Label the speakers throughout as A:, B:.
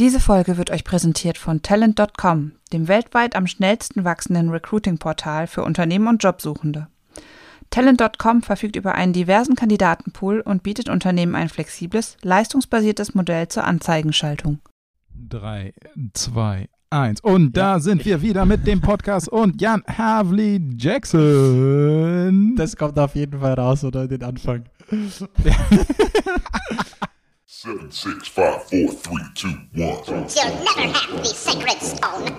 A: Diese Folge wird euch präsentiert von Talent.com, dem weltweit am schnellsten wachsenden Recruiting-Portal für Unternehmen und Jobsuchende. Talent.com verfügt über einen diversen Kandidatenpool und bietet Unternehmen ein flexibles, leistungsbasiertes Modell zur Anzeigenschaltung.
B: Drei, zwei, eins. Und da sind wir wieder mit dem Podcast und Jan Havli Jackson.
C: Das kommt auf jeden Fall raus, oder? Den Anfang.
D: Seven, six, five, four, three, two, one.
E: You'll never have the sacred stone.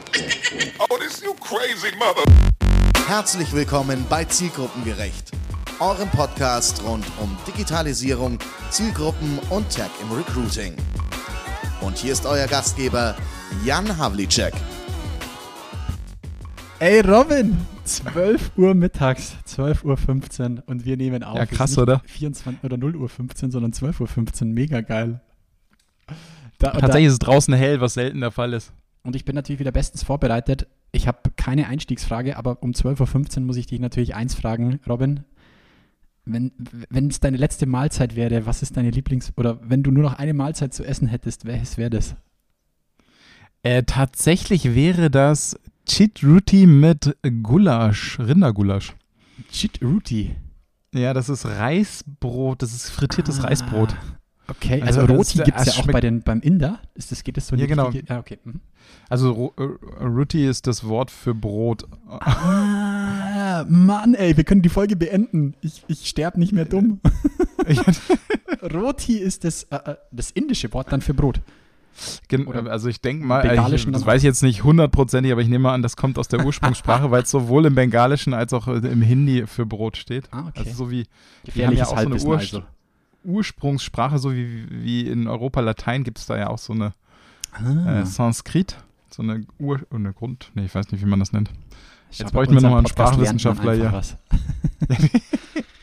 D: Oh, this you crazy mother.
F: Herzlich willkommen bei Zielgruppengerecht, eurem Podcast rund um Digitalisierung, Zielgruppen und Tech im Recruiting. Und hier ist euer Gastgeber Jan Havlicek.
C: Ey, Robin! 12 Uhr mittags, 12.15 Uhr und wir nehmen auf.
B: Ja, krass, oder?
C: 24 oder 0 Uhr 15, sondern 12.15 Uhr. Mega geil. Da,
B: Tatsächlich ist es draußen hell, was selten der Fall ist.
C: da, und ich bin natürlich wieder bestens vorbereitet. Ich habe keine Einstiegsfrage, aber um 12.15 Uhr muss ich dich natürlich eins fragen, Robin. Wenn wenn es deine letzte Mahlzeit wäre, was ist deine Lieblings- oder wenn du nur noch eine Mahlzeit zu essen hättest, welches wäre das?
B: Äh, tatsächlich wäre das Chitruti mit Gulasch, Rindergulasch.
C: Chit Ruti.
B: Ja, das ist Reisbrot, das ist frittiertes
C: Ah.
B: Reisbrot.
C: Okay,
B: Also
C: also, Roti gibt es ja auch bei den, beim Inder. Ist das, geht das so
B: Ja, genau.
C: richtige- Ja, okay. Mhm.
B: Also Ro- äh, Ruti ist das Wort für Brot.
C: Ah, Mann, ey, wir können die Folge beenden. Ich, ich sterbe nicht mehr dumm. Roti ist das, äh, äh, das indische Wort dann für Brot.
B: Gen-
C: Oder
B: also ich denke mal, ich, das weiß ich jetzt nicht hundertprozentig, aber ich nehme mal an, das kommt aus der Ursprungssprache, weil es sowohl im Bengalischen als auch im Hindi für Brot steht.
C: Ah, okay.
B: Also so wie
C: Gefährliches
B: auch so eine Ur-
C: also.
B: Ursprungssprache, so wie, wie in Europa Latein gibt es da ja auch so eine
C: Ah.
B: äh, Sanskrit, so eine Ur, oh, eine Grund, nee, ich weiß nicht, wie man das nennt.
C: Schau,
B: jetzt bräuchten wir
C: unserem
B: noch mal einen Sprachwissenschaftler
C: was.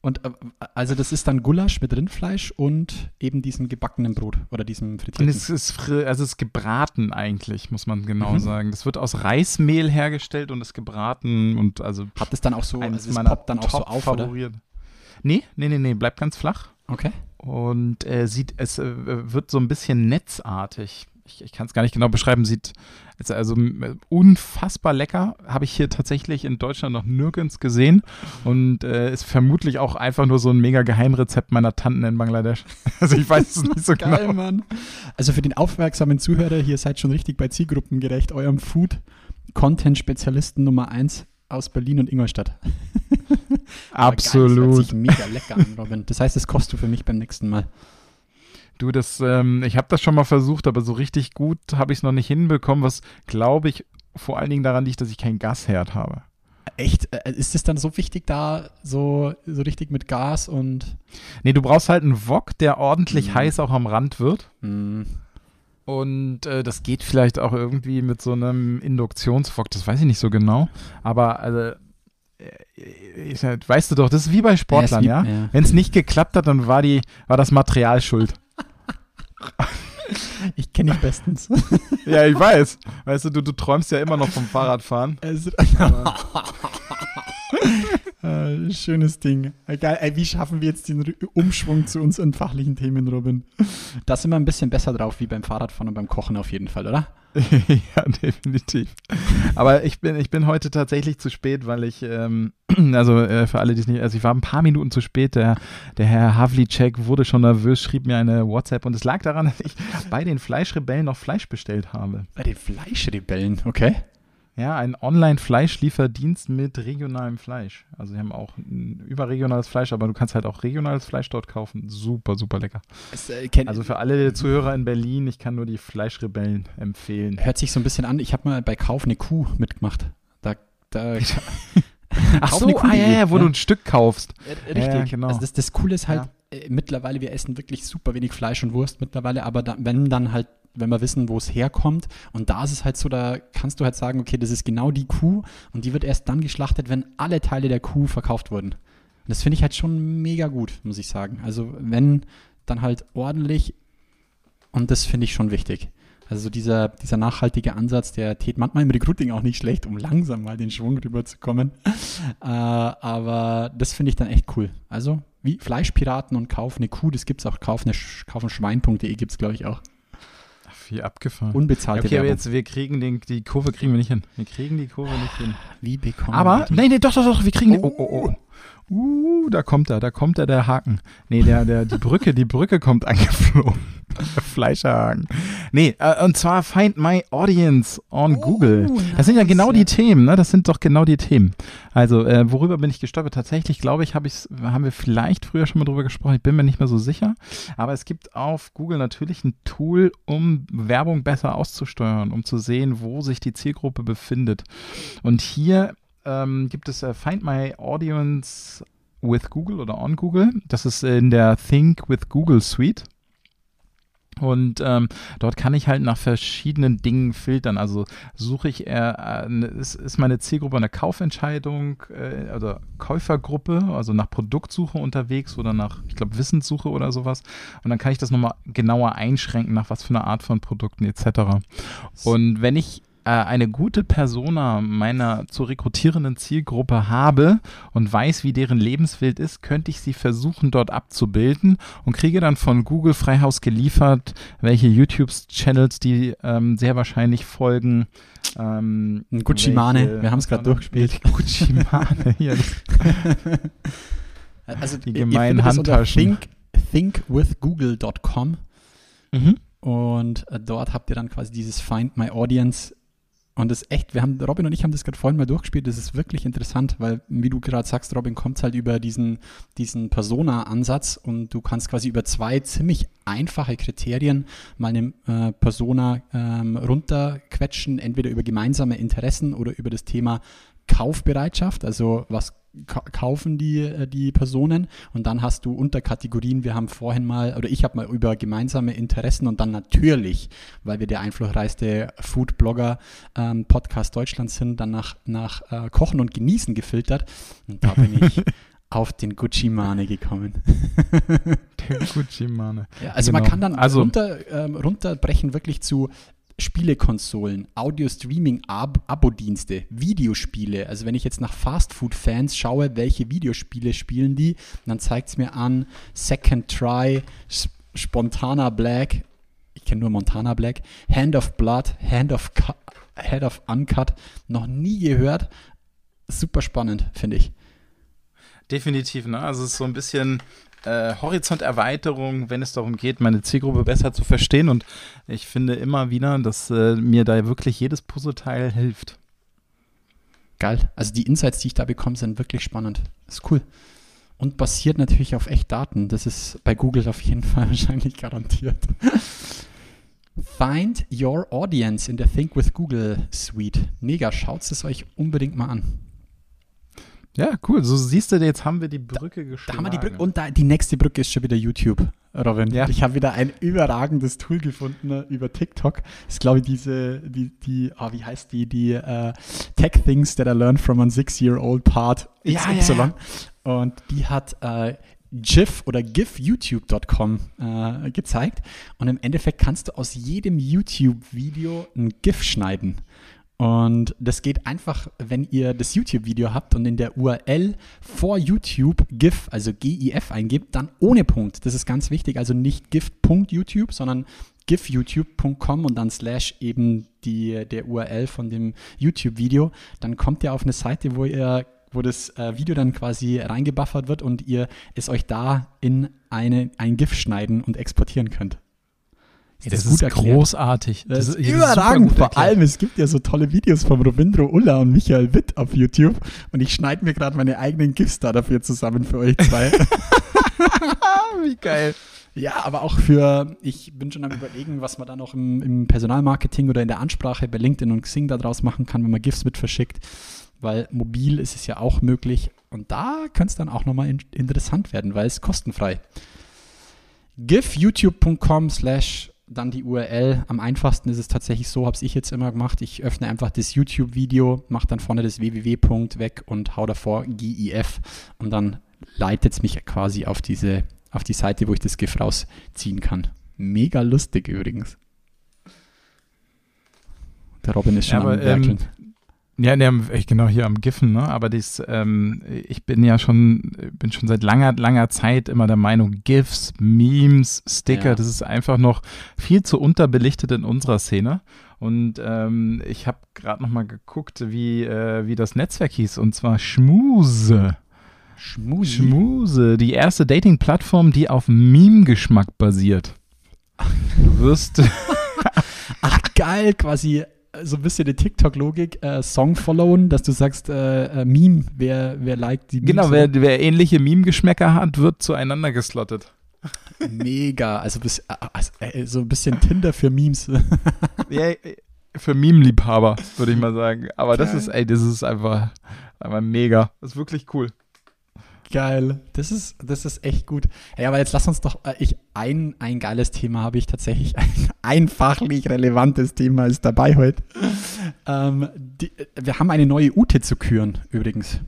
C: Und äh, also das ist dann Gulasch mit Rindfleisch und eben diesem gebackenen Brot oder diesem
B: Und
C: frittierten.
B: es ist, also es ist gebraten eigentlich, muss man genau
C: Mhm.
B: sagen. Das wird aus Reismehl hergestellt und ist gebraten und also
C: Hat es dann auch so, also es poppt dann auch so auf, oder?
B: Top-Favoriten. Nee, nee, nee, nee, bleibt ganz flach.
C: Okay.
B: Und äh, sieht, es äh, wird so ein bisschen netzartig. Ich, ich kann es gar nicht genau beschreiben. Sieht also unfassbar lecker. Habe ich hier tatsächlich in Deutschland noch nirgends gesehen. Und äh, ist vermutlich auch einfach nur so ein mega Geheimrezept meiner Tanten in Bangladesch. Also ich weiß es nicht so
C: Geil,
B: genau.
C: Mann. Also für den aufmerksamen Zuhörer, hier seid schon richtig bei Zielgruppengerecht, eurem Food-Content-Spezialisten Nummer 1 aus Berlin und Ingolstadt. Aber Geil, das hört
B: Absolut.
C: sich mega lecker an, Robin. Das heißt, das kostet du für mich beim nächsten Mal.
B: Du, das, ähm, ich habe das schon mal versucht, aber so richtig gut habe ich es noch nicht hinbekommen, was glaube ich vor allen Dingen daran liegt, dass ich keinen Gasherd habe.
C: Echt? Ist es dann so wichtig, da so, so richtig mit Gas und.
B: Nee, du brauchst halt einen Wok, der ordentlich
C: Mhm.
B: heiß auch am Rand wird.
C: Mh,
B: Und äh, das geht vielleicht auch irgendwie mit so einem Induktionswok, das weiß ich nicht so genau. Aber also, äh, ich, weißt du doch, das ist wie bei Sportlern,
C: wie-
B: ja.
C: ja.
B: Wenn es nicht geklappt hat, dann war die, war das Material schuld.
C: ich kenne dich bestens.
B: ja, ich weiß. Weißt du, du, du träumst ja immer noch vom Fahrradfahren.
C: Äh, Schönes Ding. Geil. Ey, wie schaffen wir jetzt den Umschwung zu unseren fachlichen Themen, Robin? Da sind wir ein bisschen besser drauf wie beim Fahrradfahren und beim Kochen auf jeden Fall, oder?
B: ja, definitiv. Aber ich bin, ich bin heute tatsächlich zu spät, weil ich, ähm, also äh, für alle, die es nicht, also ich war ein paar Minuten zu spät. Der, der Herr Havlicek wurde schon nervös, schrieb mir eine WhatsApp und es lag daran, dass ich bei den Fleischrebellen noch Fleisch bestellt habe.
C: Bei den Fleischrebellen, okay.
B: Ja, ein Online-Fleischlieferdienst mit regionalem Fleisch. Also sie haben auch ein überregionales Fleisch, aber du kannst halt auch regionales Fleisch dort kaufen. Super, super lecker.
C: Es, äh,
B: Also für alle Zuhörer in Berlin, ich kann nur die Fleischrebellen empfehlen.
C: hört sich so ein bisschen an. Ich habe mal bei Kauf eine Kuh mitgemacht. Da, da
B: Ach so,
C: eine Kuh,
B: ah, ja, ja, wo
C: ja.
B: du ein Stück kaufst.
C: Richtig.
B: Ja, genau.
C: Also das, das Coole ist halt, äh, mittlerweile, wir essen wirklich super wenig Fleisch und Wurst mittlerweile, aber da, wenn dann halt, wenn wir wissen, wo es herkommt, und da ist es halt so, da kannst du halt sagen, okay, das ist genau die Kuh und die wird erst dann geschlachtet, wenn alle Teile der Kuh verkauft wurden. Und das finde ich halt schon mega gut, muss ich sagen. Also wenn, dann halt ordentlich und das finde ich schon wichtig. Also so dieser, dieser nachhaltige Ansatz, der tät manchmal im Recruiting auch nicht schlecht, um langsam mal den Schwung rüberzukommen. Äh, aber das finde ich dann echt cool. Also wie Fleischpiraten und Kauf eine Kuh, das gibt es auch. Kauf eine, Sch- kaufen Schwein.de gibt es, glaube ich, auch.
B: Wie abgefahren.
C: Unbezahlte
B: okay, aber
C: Werbung.
B: jetzt, wir kriegen den, die Kurve kriegen wir nicht hin. Wir kriegen die Kurve nicht hin.
C: Wie bekommen
B: Aber,
C: wir die?
B: nee, nee, doch, doch, doch, wir kriegen den. Oh, oh, oh. Uh, da kommt er, da kommt er, der Haken. Nee, der, der, die Brücke, die Brücke kommt angeflogen. Fleischerhaken. Nee, äh, und zwar Find My Audience on Google. Das sind ja genau die Themen, ne? Das sind doch genau die Themen. Also, äh, worüber bin ich gestolpert? Tatsächlich, glaube ich, hab ich's, haben wir vielleicht früher schon mal drüber gesprochen. Ich bin mir nicht mehr so sicher. Aber es gibt auf Google natürlich ein Tool, um Werbung besser auszusteuern, um zu sehen, wo sich die Zielgruppe befindet. Und hier ähm, gibt es äh, Find My Audience with Google oder on Google. Das ist in der Think with Google Suite. Und ähm, dort kann ich halt nach verschiedenen Dingen filtern. Also suche ich eher, äh, ne- ist, ist meine Zielgruppe eine Kaufentscheidung äh, oder Käufergruppe, also nach Produktsuche unterwegs oder nach, ich glaube, Wissenssuche oder sowas. Und dann kann ich das nochmal genauer einschränken, nach was für einer Art von Produkten etc. Und wenn ich eine gute Persona meiner zu rekrutierenden Zielgruppe habe und weiß, wie deren Lebenswelt ist, könnte ich sie versuchen, dort abzubilden und kriege dann von Google Freihaus geliefert, welche YouTube-Channels die ähm, sehr wahrscheinlich folgen. Ähm,
C: Gucci Mane, wir haben es gerade durchgespielt.
B: Gucci Mane, hier.
C: Also
B: Die gemeinen Handtaschen.
C: Think, thinkwithgoogle.com
B: Mhm.
C: und äh, dort habt ihr dann quasi dieses Find My Audience und das ist echt, wir haben, Robin und ich haben das gerade vorhin mal durchgespielt, das ist wirklich interessant, weil, wie du gerade sagst, Robin, kommt halt über diesen, diesen Persona-Ansatz und du kannst quasi über zwei ziemlich einfache Kriterien mal eine äh, Persona ähm, runterquetschen, entweder über gemeinsame Interessen oder über das Thema Kaufbereitschaft, also was kaufen die, äh, die Personen und dann hast du Unterkategorien, wir haben vorhin mal, oder ich habe mal über gemeinsame Interessen und dann natürlich, weil wir der einflussreichste Food-Blogger ähm, Podcast Deutschlands sind, dann nach, nach äh, Kochen und Genießen gefiltert und da bin ich auf den Gucci Mane gekommen.
B: Der Gucci Mane.
C: Ja, also
B: Genau.
C: man kann dann
B: Also-
C: runter, ähm, runterbrechen wirklich zu Spielekonsolen, Audio-Streaming-Abo-Dienste, Videospiele. Also wenn ich jetzt nach Fastfood-Fans schaue, welche Videospiele spielen die, dann zeigt es mir an Second Try, Spontana Black, ich kenne nur Montana Black, Hand of Blood, Hand of, Head of Uncut, noch nie gehört. Super spannend, finde ich.
B: Definitiv, ne? Also es ist so ein bisschen äh, Horizonterweiterung, wenn es darum geht, meine Zielgruppe besser zu verstehen. Und ich finde immer wieder, dass äh, mir da wirklich jedes Puzzleteil hilft.
C: Geil. Also die Insights, die ich da bekomme, sind wirklich spannend. ist cool. Und basiert natürlich auf Echtdaten. Das ist bei Google auf jeden Fall wahrscheinlich garantiert. Find Your Audience in der Think with Google Suite. Mega, schaut es euch unbedingt mal an.
B: Ja, cool. So siehst du, jetzt haben wir die Brücke
C: Da
B: geschlagen.
C: haben wir die Brücke. Und da, die nächste Brücke ist schon wieder YouTube, Robin.
B: Ja.
C: Ich habe wieder ein überragendes Tool gefunden äh, über TikTok. Das ist, glaube ich, diese, die, die, ah, wie heißt die, die äh, Tech Things that I learned from a six-year-old part
B: Ja,
C: XY.
B: ja,
C: Und die hat äh, GIF oder GIFYouTube.com äh, gezeigt. Und im Endeffekt kannst du aus jedem YouTube-Video ein GIF schneiden. Und das geht einfach, wenn ihr das YouTube-Video habt und in der URL vor YouTube GIF, also GIF eingibt, dann ohne Punkt. Das ist ganz wichtig. Also nicht GIF.YouTube, sondern gifyoutube.com und dann slash eben die, der URL von dem YouTube-Video. Dann kommt ihr auf eine Seite, wo ihr wo das äh, Video dann quasi reingebuffert wird und ihr es euch da in eine, ein GIF schneiden und exportieren könnt.
B: Ja, das ist großartig.
C: Das, ist
B: super
C: überragend. Vor allem, es gibt ja so tolle Videos von Robindro Ulla und Michael Witt auf YouTube und ich schneide mir gerade meine eigenen GIFs da dafür zusammen für euch zwei.
B: Wie geil.
C: ja, aber auch für, ich bin schon am überlegen, was man da noch im, im Personalmarketing oder in der Ansprache bei LinkedIn und Xing da draus machen kann, wenn man GIFs mit verschickt, weil mobil ist es ja auch möglich und da könnte es dann auch nochmal in, interessant werden, weil es kostenfrei. gifyoutube.com slash dann die URL. Am einfachsten ist es tatsächlich so, habe ich jetzt immer gemacht. Ich öffne einfach das YouTube-Video, mache dann vorne das www. weg und hau davor GIF und dann leitet es mich quasi auf diese, auf die Seite, wo ich das GIF rausziehen kann. Mega lustig übrigens. Der Robin ist schon
B: Ja,
C: am
B: aber, ähm. Ja, ne, genau hier am Giffen, ne? Aber dies, ähm, ich bin ja schon, bin schon seit langer, langer Zeit immer der Meinung, GIFs, Memes, Sticker,
C: Ja.
B: das ist einfach noch viel zu unterbelichtet in unserer Szene. Und ähm, ich habe gerade noch mal geguckt, wie, äh, wie das Netzwerk hieß, und zwar Schmuse.
C: Schmusi.
B: Schmuse, die erste Dating-Plattform, die auf Meme-Geschmack basiert. Du wirst,
C: Ach, geil, quasi so ein bisschen die TikTok-Logik, äh, Song followen, dass du sagst, äh, äh, Meme, wer, wer liked die Memes.
B: genau, wer, wer ähnliche Meme-Geschmäcker hat, wird zueinander geslottet.
C: Mega, also, bis, äh, also äh, so ein bisschen Tinder für Memes.
B: Ja, für Meme-Liebhaber, würde ich mal sagen. Aber das ist, ey, das ist einfach, einfach mega. Das ist wirklich cool.
C: Geil. Das ist, das ist echt gut. Ja, aber jetzt lass uns doch, äh, ich, ein, ein geiles Thema habe ich tatsächlich, ein, ein fachlich relevantes Thema ist dabei heute. Ähm, die, wir haben eine neue Ute zu küren, übrigens.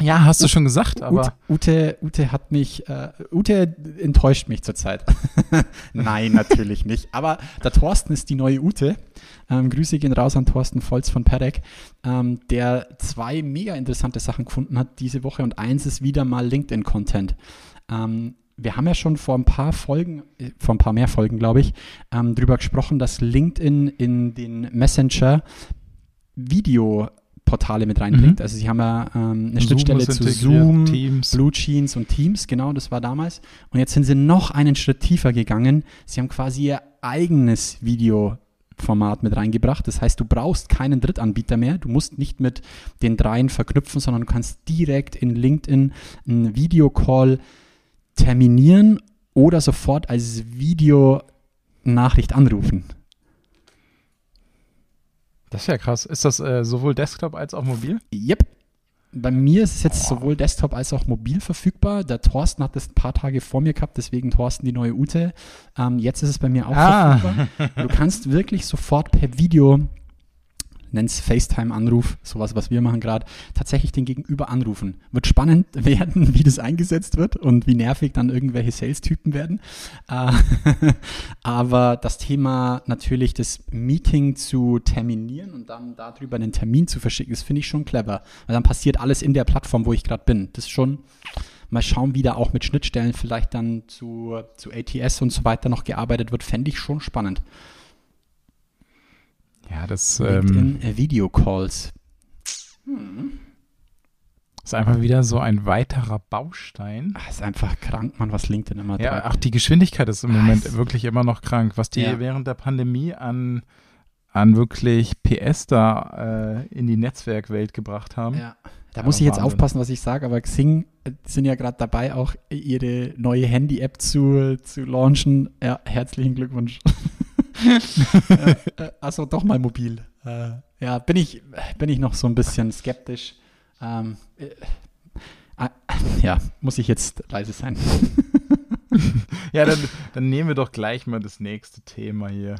B: Ja, hast du schon gesagt, aber
C: Ute, Ute, hat mich, äh, Ute enttäuscht mich zurzeit. Nein, natürlich nicht. Aber der Thorsten ist die neue Ute. Ähm, Grüße gehen raus an Thorsten Volz von Perek, ähm, der zwei mega interessante Sachen gefunden hat diese Woche und eins ist wieder mal LinkedIn-Content. Ähm, wir haben ja schon vor ein paar Folgen, äh, vor ein paar mehr Folgen, glaube ich, ähm, drüber gesprochen, dass LinkedIn in den Messenger Videoportale mit reinbringt.
B: Mhm.
C: Also sie haben ja ähm, eine
B: Zoom
C: Schnittstelle zu Zoom,
B: Teams.
C: Blue Jeans und Teams, genau, das war damals. Und jetzt sind sie noch einen Schritt tiefer gegangen. Sie haben quasi ihr eigenes Videoformat mit reingebracht. Das heißt, du brauchst keinen Drittanbieter mehr. Du musst nicht mit den dreien verknüpfen, sondern du kannst direkt in LinkedIn einen Videocall terminieren oder sofort als Videonachricht anrufen.
B: Das ist ja krass. Ist das äh, sowohl Desktop als auch mobil?
C: Yep. Bei mir ist es jetzt sowohl Desktop als auch mobil verfügbar. Der Thorsten hat das ein paar Tage vor mir gehabt, deswegen Thorsten die neue Ute. Ähm, jetzt ist es bei mir auch
B: Ah.
C: verfügbar. Du kannst wirklich sofort per Video, nenn's FaceTime-Anruf, sowas, was wir machen gerade, tatsächlich den Gegenüber anrufen. Wird spannend werden, wie das eingesetzt wird und wie nervig dann irgendwelche Sales-Typen werden. Äh, aber das Thema natürlich das Meeting zu terminieren und dann darüber einen Termin zu verschicken, das finde ich schon clever. Weil dann passiert alles in der Plattform, wo ich gerade bin. Das ist schon, mal schauen, wie da auch mit Schnittstellen vielleicht dann zu, zu ATS und so weiter noch gearbeitet wird, fände ich schon spannend.
B: Ja, das ähm,
C: LinkedIn äh, Video Calls.
B: ist einfach wieder so ein weiterer Baustein.
C: Ah, ist einfach krank, man, was LinkedIn immer
B: Ja,
C: treibt.
B: ach, die Geschwindigkeit ist im
C: Ah,
B: Moment wirklich immer noch krank. Was die
C: Ja.
B: während der Pandemie an, an wirklich PS da äh, in die Netzwerkwelt gebracht haben.
C: Ja. Da
B: Ja,
C: muss ich jetzt
B: Wahnsinn.
C: aufpassen, was ich sage, aber Xing äh, sind ja gerade dabei, auch ihre neue Handy-App zu, zu launchen. Ja, herzlichen Glückwunsch. äh, äh, also doch mal mobil. Äh, ja, bin ich, bin ich noch so ein bisschen skeptisch. Ähm, äh, äh, ja, muss ich jetzt leise sein.
B: Ja, dann, dann nehmen wir doch gleich mal das nächste Thema hier.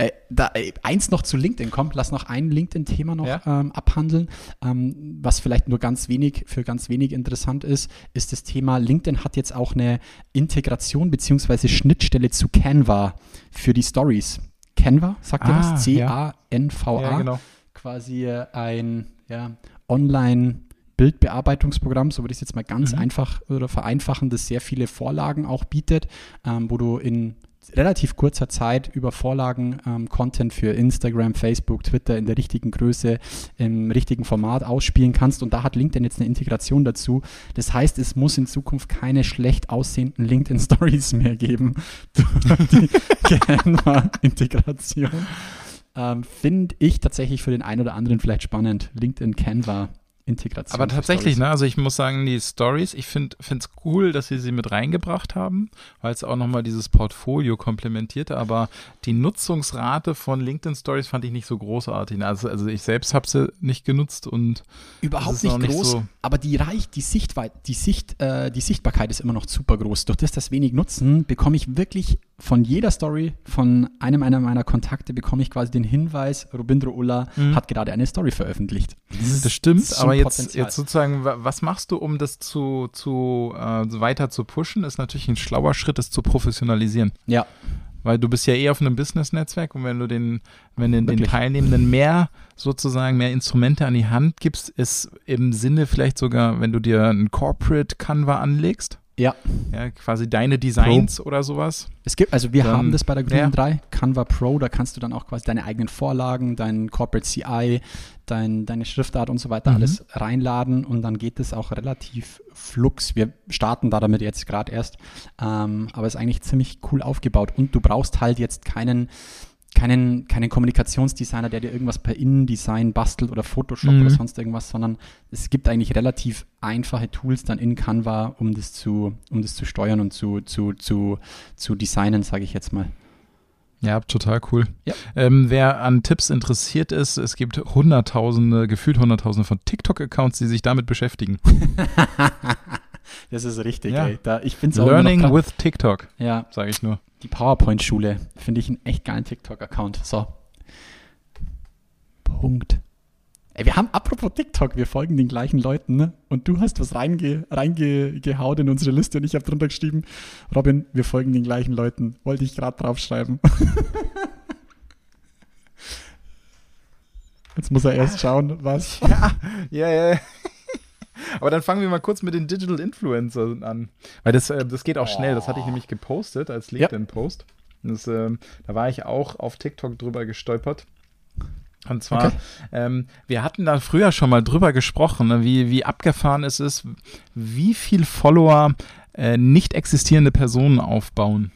C: Äh, da, äh, eins noch zu LinkedIn kommt, lass noch ein LinkedIn-Thema noch
B: Ja.
C: ähm, abhandeln. Ähm, was vielleicht nur ganz wenig, für ganz wenig interessant ist, ist das Thema, LinkedIn hat jetzt auch eine Integration bzw. Schnittstelle zu Canva für die Stories. Canva, sagt ihr
B: Ah,
C: das? C-A-N-V-A.
B: Ja, genau.
C: Quasi äh, ein ja, Online- Bildbearbeitungsprogramm, so würde ich es jetzt mal ganz
B: Mhm.
C: einfach oder vereinfachen, das sehr viele Vorlagen auch bietet, ähm, wo du in relativ kurzer Zeit über Vorlagen ähm, Content für Instagram, Facebook, Twitter in der richtigen Größe, im richtigen Format ausspielen kannst. Und da hat LinkedIn jetzt eine Integration dazu. Das heißt, es muss in Zukunft keine schlecht aussehenden LinkedIn Stories mehr geben die Canva-Integration. Ähm, Finde ich tatsächlich für den einen oder anderen vielleicht spannend. LinkedIn Canva Integration.
B: Aber tatsächlich, ne? Also ich muss sagen, die Stories, ich finde es cool, dass sie sie mit reingebracht haben, weil es auch nochmal dieses Portfolio komplementierte, aber die Nutzungsrate von LinkedIn Stories fand ich nicht so großartig. Also, also ich selbst habe sie nicht genutzt und
C: Überhaupt
B: ist
C: nicht
B: noch nicht
C: groß,
B: so-
C: aber die reicht, die Sichtweite, die Sicht, äh, die Sichtbarkeit ist immer noch super groß. Durch das, das wenig Nutzen, bekomme ich wirklich von jeder Story, von einem einer meiner Kontakte, bekomme ich quasi den Hinweis, Robindro Ulla
B: Mhm.
C: hat gerade eine Story veröffentlicht.
B: das stimmt,
C: so ein
B: aber jetzt, jetzt sozusagen, wa- was machst du, um das zu, zu äh, weiter zu pushen, ist natürlich ein schlauer Schritt, es zu professionalisieren.
C: Ja,
B: Weil du bist ja eh auf einem Business-Netzwerk und wenn du den, wenn du den
C: Wirklich?
B: Teilnehmenden mehr sozusagen mehr Instrumente an die Hand gibst, ist im Sinne vielleicht sogar, wenn du dir ein Corporate Canva anlegst,
C: Ja.
B: ja, quasi deine Designs oder sowas.
C: Es gibt, also wir
B: Dann-
C: haben das bei der Grünen
B: ja.
C: 3, Canva Pro, da kannst du dann auch quasi deine eigenen Vorlagen, dein Corporate CI, dein, deine Schriftart und so weiter
B: Mhm.
C: alles reinladen und dann geht es auch relativ flux. Wir starten da damit jetzt gerade erst, ähm, aber es ist eigentlich ziemlich cool aufgebaut und du brauchst halt jetzt keinen keinen, keinen Kommunikationsdesigner, der dir irgendwas per InDesign bastelt oder Photoshop
B: Mhm.
C: oder sonst irgendwas, sondern es gibt eigentlich relativ einfache Tools dann in Canva, um das zu, um das zu steuern und zu, zu, zu, zu designen, sage ich jetzt mal.
B: Ja, total cool.
C: Ja.
B: Ähm, wer an Tipps interessiert ist, es gibt hunderttausende, gefühlt hunderttausende von TikTok-Accounts, die sich damit beschäftigen.
C: Das ist richtig,
B: Ja.
C: ey. Da, ich finde
B: Learning with TikTok,
C: Ja,
B: sage ich nur.
C: die PowerPoint-Schule finde ich einen echt geilen TikTok-Account. So. Punkt. Ey, wir haben, apropos TikTok, wir folgen den gleichen Leuten, ne? Und du hast was reinge, reingehauen in unsere Liste und ich habe drunter geschrieben, Robin, wir folgen den gleichen Leuten. Wollte ich gerade draufschreiben. Jetzt muss er erst schauen, was.
B: Ja, ja, ja. Aber dann fangen wir mal kurz mit den Digital Influencern an. Weil das, äh, das geht auch schnell. Das hatte ich nämlich gepostet als LinkedIn-Post. Ähm, da war ich auch auf TikTok drüber gestolpert. Und zwar,
C: Okay.
B: ähm, wir hatten da früher schon mal drüber gesprochen, ne, wie, wie abgefahren es ist, wie viel Follower äh, nicht existierende Personen aufbauen.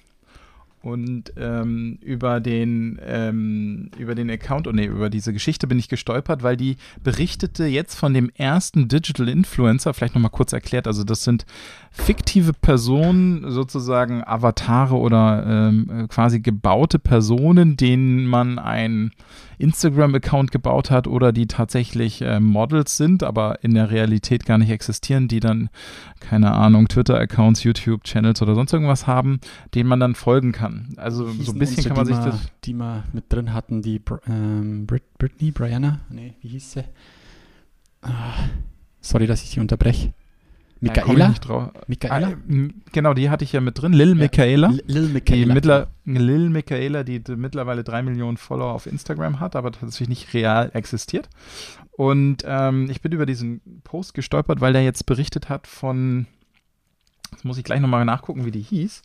B: Und ähm, über den ähm, über den Account, oh nee, über diese Geschichte bin ich gestolpert, weil die berichtete jetzt von dem ersten Digital Influencer, vielleicht nochmal kurz erklärt, also das sind fiktive Personen, sozusagen Avatare oder ähm, äh, quasi gebaute Personen, denen man ein Instagram-Account gebaut hat oder die tatsächlich äh, Models sind, aber in der Realität gar nicht existieren, die dann, keine Ahnung, Twitter-Accounts, YouTube-Channels oder sonst irgendwas haben, denen man dann folgen kann. Also so
C: hießen
B: ein bisschen kann man
C: die
B: sich das.
C: Die wir mit drin hatten, die ähm, Brit Britney, Brianna? Nee, wie hieß sie? Ah, sorry, dass ich sie unterbreche.
B: Ja,
C: Michaela?
B: drauf.
C: Michaela?
B: Ah, genau, die hatte ich ja mit drin. Lil Michaela.
C: L- Lil
B: Die
C: Michaela.
B: mittler, Lil Michaela, die mittlerweile drei Millionen Follower auf Instagram hat, aber tatsächlich nicht real existiert. Und ähm, ich bin über diesen Post gestolpert, weil der jetzt berichtet hat von, jetzt muss ich gleich nochmal nachgucken, wie die hieß.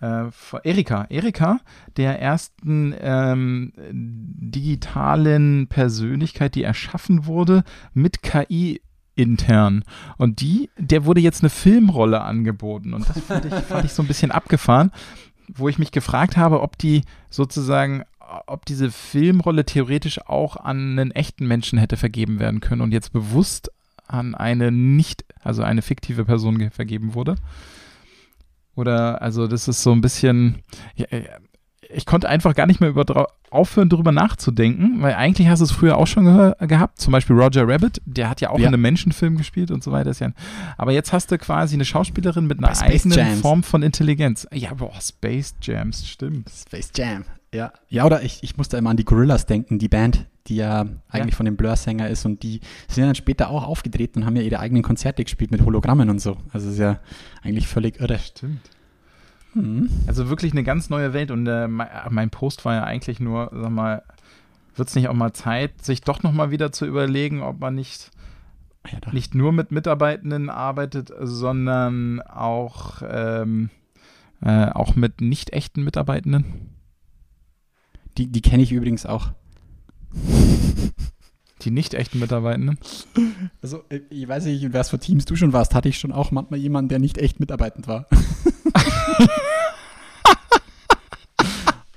B: Äh, von Erika. Erika, der ersten ähm, digitalen Persönlichkeit, die erschaffen wurde mit KI intern. Und die, der wurde jetzt eine Filmrolle angeboten. Und das fand ich, fand ich so ein bisschen abgefahren, wo ich mich gefragt habe, ob die sozusagen, ob diese Filmrolle theoretisch auch an einen echten Menschen hätte vergeben werden können und jetzt bewusst an eine nicht, also eine fiktive Person ge- vergeben wurde. Oder, also das ist so ein bisschen, ja, äh, ich konnte einfach gar nicht mehr über, aufhören, darüber nachzudenken, weil eigentlich hast du es früher auch schon gehör, gehabt. Zum Beispiel Roger Rabbit, der hat ja auch
C: Ja.
B: in einem Menschenfilm gespielt und so weiter. Aber jetzt hast du quasi eine Schauspielerin mit einer eigenen
C: Jams.
B: Form von Intelligenz. Ja, boah, Space Jams, stimmt.
C: Space Jam. Ja. Ja, oder ich, ich musste immer an die Gorillas denken, die Band, die ja eigentlich von dem Blur-Sänger ist und die sind dann später auch aufgetreten und haben ja ihre eigenen Konzerte gespielt mit Hologrammen und so. Also ist ja eigentlich völlig irre.
B: Stimmt.
C: Hm.
B: Also wirklich eine ganz neue Welt und äh, mein, Post war ja eigentlich nur, sag mal, wird es nicht auch mal Zeit, sich doch nochmal wieder zu überlegen, ob man nicht
C: Ja,
B: nicht nur mit Mitarbeitenden arbeitet, sondern auch, ähm, äh, auch mit nicht echten Mitarbeitenden.
C: Die, die kenne ich übrigens auch.
B: Die nicht echten Mitarbeitenden.
C: Also, ich weiß nicht, in was für Teams du schon warst. Hatte ich schon auch manchmal jemanden, der nicht echt mitarbeitend war.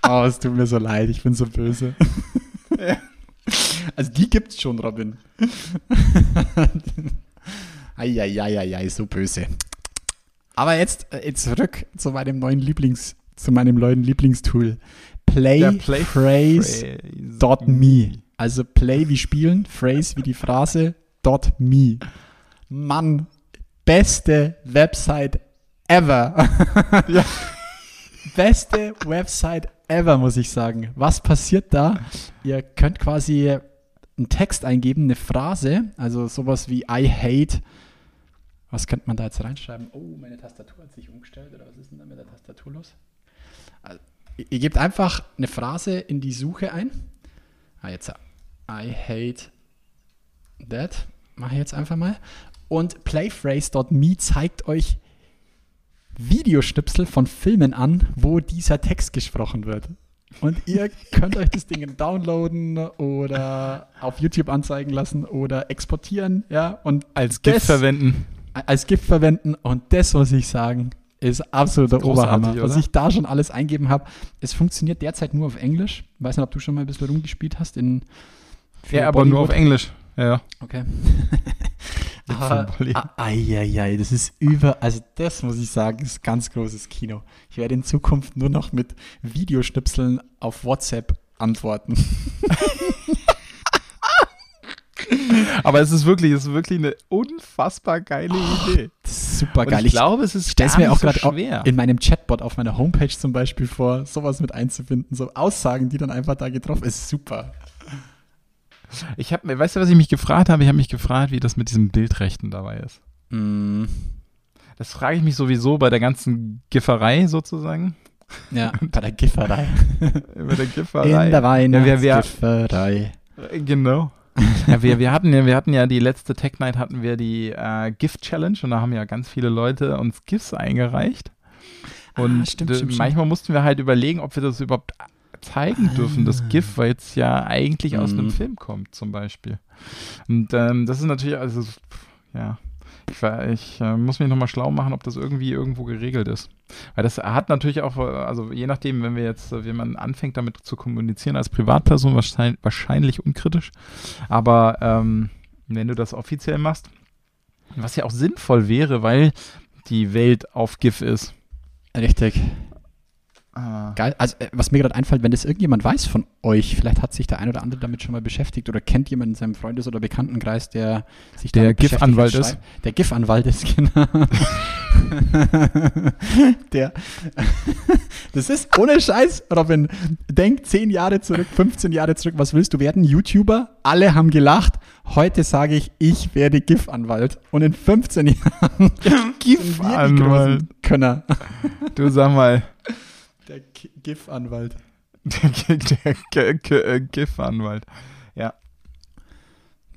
C: oh, es tut mir so leid, ich bin so böse. Also, die gibt's schon, Robin. Eieieiei, so böse. Aber jetzt, äh, jetzt zurück zu meinem neuen Lieblings, zu meinem neuen Lieblingstool. Play,
B: Der Play
C: Phrase dot me. Also play wie spielen, phrase wie die Phrase, dot me. Mann, beste Website ever.
B: Ja.
C: Beste Website ever, muss ich sagen. Was passiert da? Ihr könnt quasi einen Text eingeben, eine Phrase, also sowas wie I hate. Was könnte man da jetzt reinschreiben? Oh, meine Tastatur hat sich umgestellt, oder was ist denn da mit der Tastatur los? Ihr gebt einfach eine Phrase in die Suche ein. Ah, jetzt. I hate that. Mache ich jetzt einfach mal. Und playphrase.me zeigt euch Videoschnipsel von Filmen an, wo dieser Text gesprochen wird. Und ihr könnt euch das Ding downloaden oder auf YouTube anzeigen lassen oder exportieren, ja, und
B: Als GIF verwenden.
C: als Gift verwenden. Und das muss ich sagen, ist absoluter
B: Großartig,
C: Oberhammer. Was
B: oder?
C: ich da schon alles eingeben habe, es funktioniert derzeit nur auf Englisch. Weiß nicht, ob du schon mal ein bisschen rumgespielt hast in
B: Ja, aber nur auf
C: Bollywood.
B: Englisch. Ja, ja.
C: Okay. Aber,
B: Bollywood.
C: ah, Eieiei, das ist über, also das muss ich sagen, ist ganz großes Kino. Ich werde in Zukunft nur noch mit Videoschnipseln auf WhatsApp antworten.
B: Aber es ist wirklich, es ist wirklich eine unfassbar geile Idee.
C: Das ist super geil.
B: ich glaube, es ist
C: stelle es
B: gar
C: mir auch
B: so
C: gerade in meinem Chatbot auf meiner Homepage zum Beispiel vor, sowas mit einzubinden, so Aussagen, die dann einfach da getroffen ist super.
B: Ich habe mir, weißt du, was ich mich gefragt habe? Ich habe mich gefragt, wie das mit diesem Bildrechten dabei ist.
C: Mm,
B: Das frage ich mich sowieso bei der ganzen Gifferei sozusagen.
C: ja, bei der Gifferei.
B: Bei der Gifferei.
C: In der Weihnachtsgifferei.
B: Genau. ja, wir, wir, hatten ja, wir hatten ja die letzte Tech Night hatten wir die äh, Gift Challenge und da haben ja ganz viele Leute uns GIFs eingereicht. Und
C: Ah, stimmt, stimmt,
B: manchmal mussten wir halt überlegen, ob wir das überhaupt zeigen dürfen, das GIF, weil es ja eigentlich aus einem
C: Mhm.
B: Film kommt, zum Beispiel. Und ähm, das ist natürlich, also, ja, ich, ich äh, muss mich nochmal schlau machen, ob das irgendwie irgendwo geregelt ist. Weil das hat natürlich auch, äh, also je nachdem, wenn wir jetzt, äh, wenn man anfängt damit zu kommunizieren als Privatperson, wahrscheinlich, wahrscheinlich unkritisch. Aber ähm, wenn du das offiziell machst, was ja auch sinnvoll wäre, weil die Welt auf GIF ist.
C: Richtig.
B: Ah.
C: Geil. Also, äh, was mir gerade einfällt, wenn das irgendjemand weiß von euch, vielleicht hat sich der ein oder andere damit schon mal beschäftigt oder kennt jemand in seinem Freundes- oder Bekanntenkreis, der sich
B: Der
C: damit beschäftigt,
B: GIF-Anwalt
C: schreibt- Der GIF-Anwalt ist, genau. der. Das ist ohne Scheiß, Robin. Denk 10 Jahre zurück, 15 Jahre zurück. Was willst du werden? YouTuber? Alle haben gelacht. Heute sage ich, ich werde GIF-Anwalt. Und in 15 Jahren
B: GIF-Anwalt.
C: Könner.
B: Du sag mal,
C: Der GIF-Anwalt.
B: der, äh, GIF-Anwalt.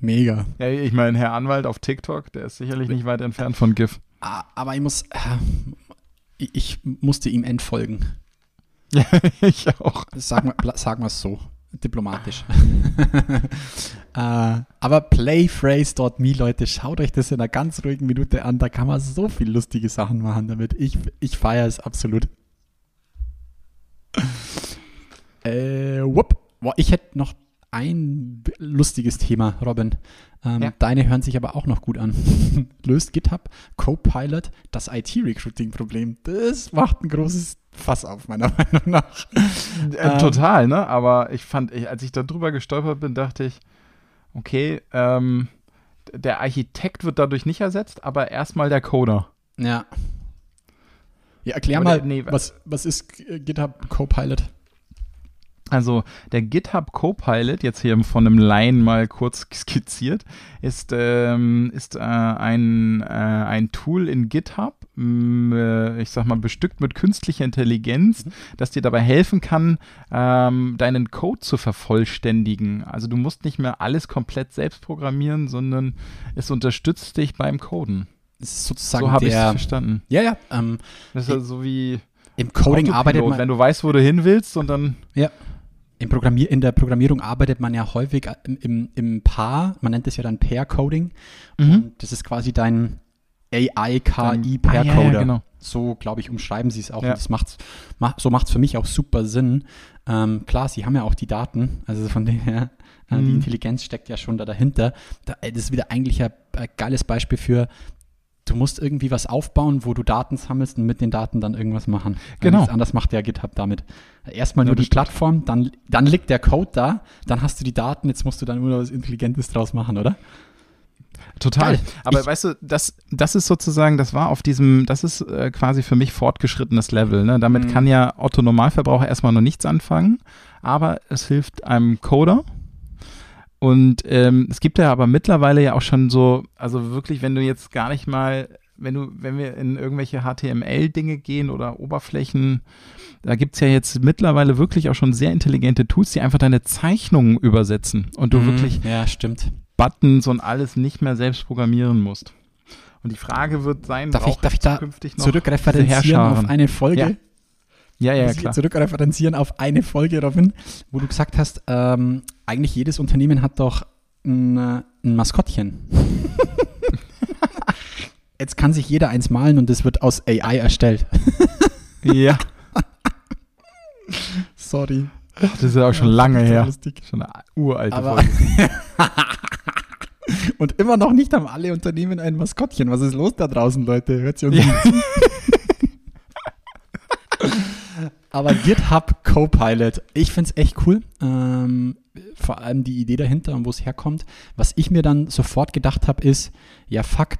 C: Mega.
B: Ja, ich meine, Herr Anwalt auf TikTok, der ist sicherlich nicht weit entfernt von GIF.
C: Ah, Aber ich muss, äh, ich- musste ihm entfolgen.
B: Ja, ich auch.
C: Sagen wir wir es so, diplomatisch. äh, aber playphrase.me, Leute, schaut euch das in einer ganz ruhigen Minute an. Da kann man so viel lustige Sachen machen damit. Ich, ich feiere es absolut. Äh, whoop. Ich hätte noch ein lustiges Thema, Robin. Ähm,
B: Ja.
C: Deine hören sich aber auch noch gut an. Löst GitHub Copilot das IT-Recruiting-Problem? Das macht ein großes Fass auf, meiner Meinung nach.
B: Äh,
C: Ähm.
B: total, ne? Aber ich fand, ich, als ich da drüber gestolpert bin, dachte ich, okay, ähm, der Architekt wird dadurch nicht ersetzt, aber erstmal der Coder.
C: Ja. Ja, erklär
B: Oder-
C: mal,
B: nee,
C: was, was ist äh, GitHub Copilot?
B: Also der GitHub Copilot, jetzt hier von einem Laien mal kurz skizziert, ist, ähm, ist äh, ein, äh, ein Tool in GitHub, mh, äh, ich sag mal, bestückt mit künstlicher Intelligenz, das dir dabei helfen kann, ähm, deinen Code zu vervollständigen. Also du musst nicht mehr alles komplett selbst programmieren, sondern es unterstützt dich beim Coden.
C: Ist sozusagen
B: so habe ich es verstanden.
C: Ja, ja. Ähm,
B: Das ist also so wie
C: Im Coding
B: Autopilot,
C: arbeitet man.
B: wenn du weißt, wo du hin willst und dann
C: Ja. Im Programmier in der Programmierung arbeitet man ja häufig im, im, im Paar, man nennt es ja dann Pair-Coding.
B: Mhm.
C: Und das ist quasi dein AI-KI-Pair-Coder.
B: Ah, ja, ja, genau.
C: So, glaube ich, umschreiben sie es auch.
B: Ja.
C: Und das macht's, macht, so macht es für mich auch super Sinn. Ähm, klar, sie haben ja auch die Daten, also von dem her, äh, die
B: Mhm.
C: Intelligenz steckt ja schon da dahinter. Da, äh, das ist wieder eigentlich ein äh, geiles Beispiel für, du musst irgendwie was aufbauen, wo du Daten sammelst und mit den Daten dann irgendwas machen.
B: Genau.
C: Nichts anders macht ja GitHub damit. Erstmal
B: Ja,
C: nur die
B: stimmt.
C: Plattform, dann, dann liegt der Code da, dann hast du die Daten, jetzt musst du dann nur noch was Intelligentes draus machen, oder?
B: Total.
C: Geil.
B: Aber
C: Ich-
B: weißt du, das, das ist sozusagen, das war auf diesem, das ist äh, quasi für mich fortgeschrittenes Level. Ne? Damit
C: Mhm.
B: kann ja Otto Normalverbraucher erstmal noch nichts anfangen, aber es hilft einem Coder. Und ähm, es gibt ja aber mittlerweile ja auch schon so, also wirklich, wenn du jetzt gar nicht mal wenn du, wenn wir in irgendwelche HTML-Dinge gehen oder Oberflächen, da gibt's ja jetzt mittlerweile wirklich auch schon sehr intelligente Tools, die einfach deine Zeichnungen übersetzen und du
C: Mhm,
B: wirklich
C: Ja, stimmt.
B: Buttons und alles nicht mehr selbst programmieren musst. Und die Frage wird sein,
C: Darf ich, darf ich da
B: zukünftig noch
C: zurückreferenzieren auf eine Folge?
B: Ja, ja,
C: ich
B: klar.
C: zurückreferenzieren auf eine Folge, Robin, wo du gesagt hast, ähm, eigentlich jedes Unternehmen hat doch ein, äh, ein Maskottchen. Jetzt kann sich jeder eins malen und es wird aus AI erstellt.
B: Ja,
C: Sorry.
B: das ist ja auch schon lange
C: total
B: her.
C: lustig.
B: Schon eine uralte
C: Aber
B: Folge.
C: und immer noch nicht haben alle Unternehmen ein Maskottchen. Was ist los da draußen, Leute? Hört sie uns
B: Ja.
C: Aber GitHub Copilot, ich finde es echt cool. Ähm, vor allem die Idee dahinter und wo es herkommt. Was ich mir dann sofort gedacht habe, ist, ja fuck,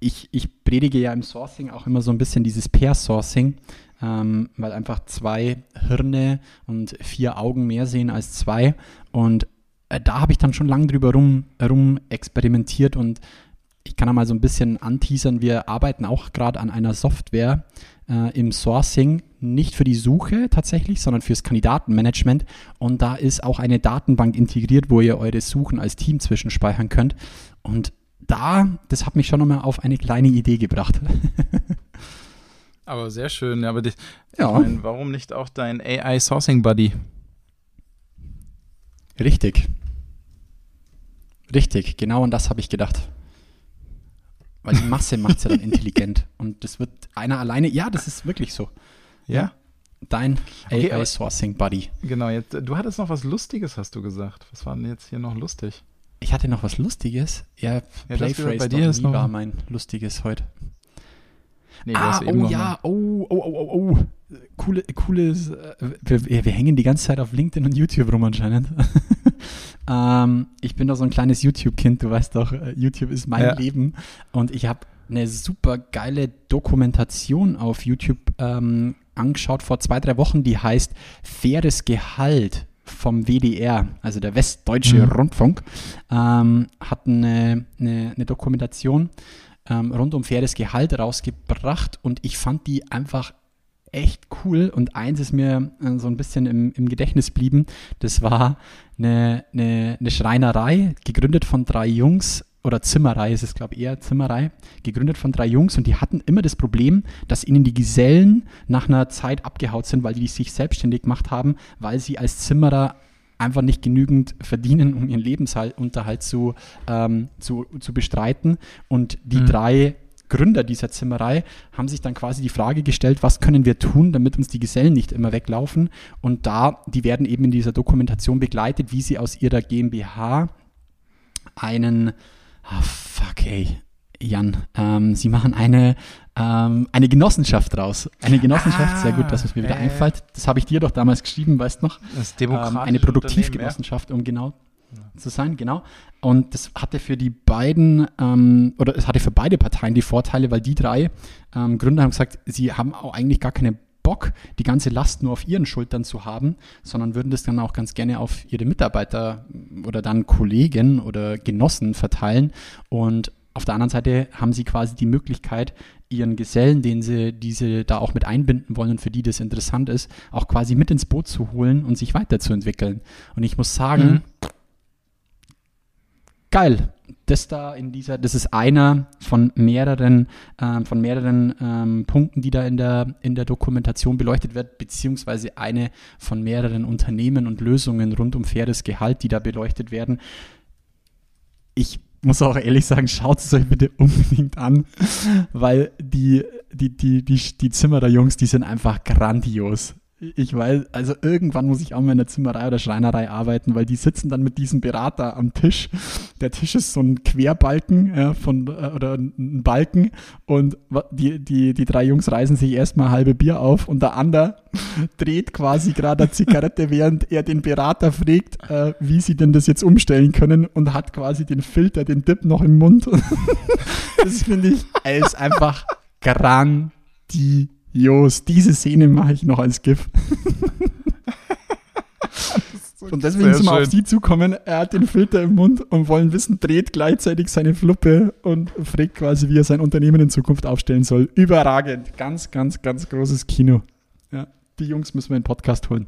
C: ich, ich predige ja im Sourcing auch immer so ein bisschen dieses Pair-Sourcing, ähm, weil einfach zwei Hirne und vier Augen mehr sehen als zwei. Und äh, da habe ich dann schon lange drüber rum, rum experimentiert und ich kann da mal so ein bisschen anteasern. Wir arbeiten auch gerade an einer Software äh, im Sourcing, nicht für die Suche tatsächlich, sondern fürs Kandidatenmanagement. Und da ist auch eine Datenbank integriert, wo ihr eure Suchen als Team zwischenspeichern könnt. Und da, das hat mich schon nochmal auf eine kleine Idee gebracht.
B: Aber sehr schön. Aber die,
C: Ja.
B: ich mein, warum nicht auch dein AI Sourcing Buddy?
C: Richtig. Richtig, genau an das habe ich gedacht. Weil die Masse macht es ja dann intelligent. Und das wird einer alleine, ja, das ist wirklich so.
B: Ja?
C: Dein
B: Okay, aber-
C: AI-Sourcing-Buddy.
B: Genau, jetzt, du hattest noch was Lustiges, hast du gesagt. Was war denn jetzt hier noch lustig?
C: Ich hatte noch was Lustiges. Ja,
B: das
C: Playphrase
B: bei dir ist noch-
C: war mein Lustiges heute.
B: Nee,
C: Ah, oh ja, oh, oh, oh, oh, oh. Coole, cooles, äh, wir, wir wir hängen die ganze Zeit auf LinkedIn und YouTube rum anscheinend. ähm, ich bin doch so ein kleines YouTube-Kind, du weißt doch, äh, YouTube ist mein
B: Ja.
C: Leben und ich habe eine super geile Dokumentation auf YouTube ähm, angeschaut vor zwei, drei Wochen, die heißt Faires Gehalt vom WDR, also der Westdeutsche
B: Mhm.
C: Rundfunk, ähm, hat eine, eine, eine Dokumentation ähm, rund um faires Gehalt rausgebracht und ich fand die einfach echt cool und eins ist mir äh, so ein bisschen im, im Gedächtnis blieben, das war eine, eine, eine Schreinerei, gegründet von drei Jungs oder Zimmerei ist es, glaube ich, eher Zimmerei, gegründet von drei Jungs und die hatten immer das Problem, dass ihnen die Gesellen nach einer Zeit abgehaut sind, weil die sich selbstständig gemacht haben, weil sie als Zimmerer einfach nicht genügend verdienen, um ihren Lebensunterhalt zu, ähm, zu, zu bestreiten. Und die
B: Mhm.
C: drei Gründer dieser Zimmerei haben sich dann quasi die Frage gestellt, was können wir tun, damit uns die Gesellen nicht immer weglaufen. Und da, die werden eben in dieser Dokumentation begleitet, wie sie aus ihrer GmbH einen, ah fuck ey, Jan, ähm, sie machen eine, ähm, eine Genossenschaft draus. Eine Genossenschaft, sehr gut, dass es mir wieder
B: Ah, äh.
C: einfällt. Das habe ich dir doch damals geschrieben, weißt noch?
B: Das
C: ähm, eine Produktivgenossenschaft, um genau zu sein, genau. Und das hatte für die beiden, ähm, oder es hatte für beide Parteien die Vorteile, weil die drei ähm, Gründer haben gesagt, sie haben auch eigentlich gar keinen Bock, die ganze Last nur auf ihren Schultern zu haben, sondern würden das dann auch ganz gerne auf ihre Mitarbeiter oder dann Kollegen oder Genossen verteilen. Und auf der anderen Seite haben sie quasi die Möglichkeit, ihren Gesellen, den sie diese da auch mit einbinden wollen und für die das interessant ist, auch quasi mit ins Boot zu holen und sich weiterzuentwickeln. Und ich muss sagen,
B: Mhm.
C: geil. Das da in dieser, das ist einer von mehreren, ähm, von mehreren ähm, Punkten, die da in der, in der Dokumentation beleuchtet wird, beziehungsweise eine von mehreren Unternehmen und Lösungen rund um faires Gehalt, die da beleuchtet werden. Ich muss auch ehrlich sagen, schaut es euch bitte unbedingt an, weil die, die, die, die, die Zimmerer Jungs, die sind einfach grandios. Ich weiß, also irgendwann muss ich auch mal in der Zimmerei oder Schreinerei arbeiten, weil die sitzen dann mit diesem Berater am Tisch. Der Tisch ist so ein Querbalken ja, von, äh, oder ein Balken und die, die, die drei Jungs reißen sich erstmal halbe Bier auf und der andere dreht quasi gerade eine Zigarette, während er den Berater fragt, äh, wie sie denn das jetzt umstellen können und hat quasi den Filter, den Dip noch im Mund. das finde ich, ist einfach grandios. Diese Szene mache ich noch als GIF. Und deswegen sind wir auf sie zukommen. Er hat den Filter im Mund und wollen wissen, dreht gleichzeitig seine Fluppe und fragt quasi, wie er sein Unternehmen in Zukunft aufstellen soll. Überragend. Ganz, ganz, ganz großes Kino. Ja, die Jungs müssen wir in den Podcast holen.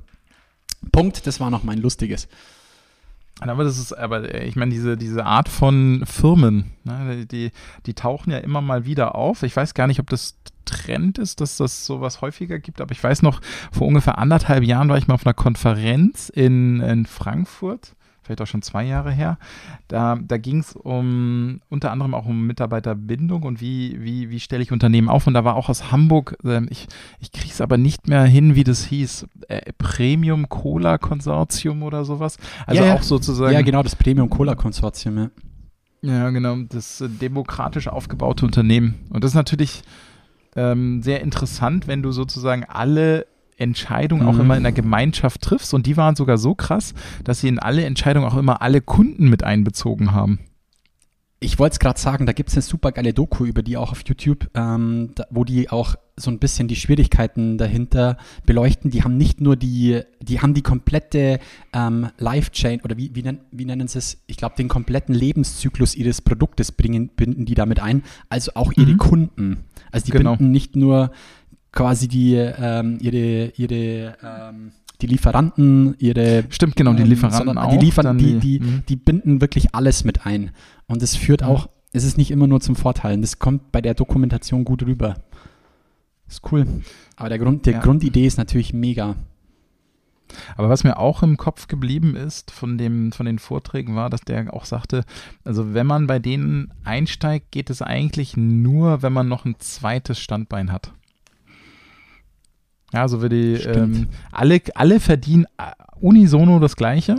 C: Punkt, das war noch mein lustiges.
B: Aber das ist, aber äh, ich meine, diese, diese Art von Firmen, ne, die, die tauchen ja immer mal wieder auf. Ich weiß gar nicht, ob das Trend ist, dass das sowas häufiger gibt, aber ich weiß noch, vor ungefähr anderthalb Jahren war ich mal auf einer Konferenz in, in Frankfurt, vielleicht auch schon zwei Jahre her. Da, da ging es um unter anderem auch um Mitarbeiterbindung und wie, wie, wie stelle ich Unternehmen auf. Und da war auch aus Hamburg, ähm, ich, ich kriege es aber nicht mehr hin, wie das hieß, äh, Premium Cola Konsortium oder sowas. Also
C: Ja, ja.
B: auch sozusagen.
C: Ja, genau, das Premium Cola Konsortium. Ja.
B: Ja, genau, das äh, demokratisch aufgebaute Unternehmen. Und das ist natürlich ähm, sehr interessant, wenn du sozusagen alle Entscheidungen auch
C: Mhm.
B: immer in der Gemeinschaft triffst. Und die waren sogar so krass, dass sie in alle Entscheidungen auch immer alle Kunden mit einbezogen haben.
C: Ich wollte es gerade sagen, da gibt es eine super geile Doku über die auch auf YouTube, ähm, da, wo die auch so ein bisschen die Schwierigkeiten dahinter beleuchten. Die haben nicht nur die, die haben die komplette ähm, Life-Chain oder wie, wie, nennen, wie nennen sie es? Ich glaube, den kompletten Lebenszyklus ihres Produktes bringen, binden die damit ein, also auch ihre
B: Mhm.
C: Kunden. Also die
B: Genau.
C: binden nicht nur quasi die, ähm, ihre, ihre ähm, die Lieferanten, ihre
B: Stimmt, genau, die
C: ähm,
B: Lieferanten auch.
C: Die, Liefer
B: dann
C: die, die,
B: mhm.
C: die binden wirklich alles mit ein. Und es führt auch, es ist nicht immer nur zum Vorteil. Und das kommt bei der Dokumentation gut rüber. Ist cool. Aber der Grund, die
B: Ja.
C: Grundidee ist natürlich mega.
B: Aber was mir auch im Kopf geblieben ist von, dem, von den Vorträgen war, dass der auch sagte, also wenn man bei denen einsteigt, geht es eigentlich nur, wenn man noch ein zweites Standbein hat. Ja, also wir die, ähm, alle, alle verdienen äh, unisono das Gleiche.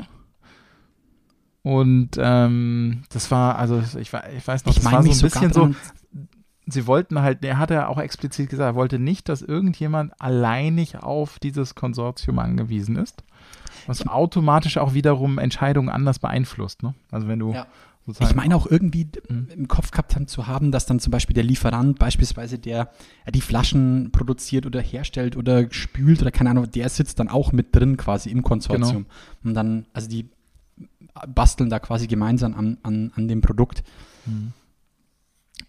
B: Und ähm, das war, also ich, ich weiß noch,
C: Ich
B: das
C: meine
B: war so ein bisschen so, sie wollten halt, er hat ja auch explizit gesagt, er wollte nicht, dass irgendjemand alleinig auf dieses Konsortium angewiesen ist, was automatisch auch wiederum Entscheidungen anders beeinflusst. Ne? Also wenn du
C: Ja.
B: Sozusagen
C: Ich meine auch irgendwie
B: Mhm.
C: im Kopf gehabt haben zu haben, dass dann zum Beispiel der Lieferant beispielsweise, der ja, die Flaschen produziert oder herstellt oder spült oder keine Ahnung, der sitzt dann auch mit drin quasi im Konsortium.
B: Genau.
C: Und dann, also die basteln da quasi gemeinsam an, an, an dem Produkt.
B: Mhm.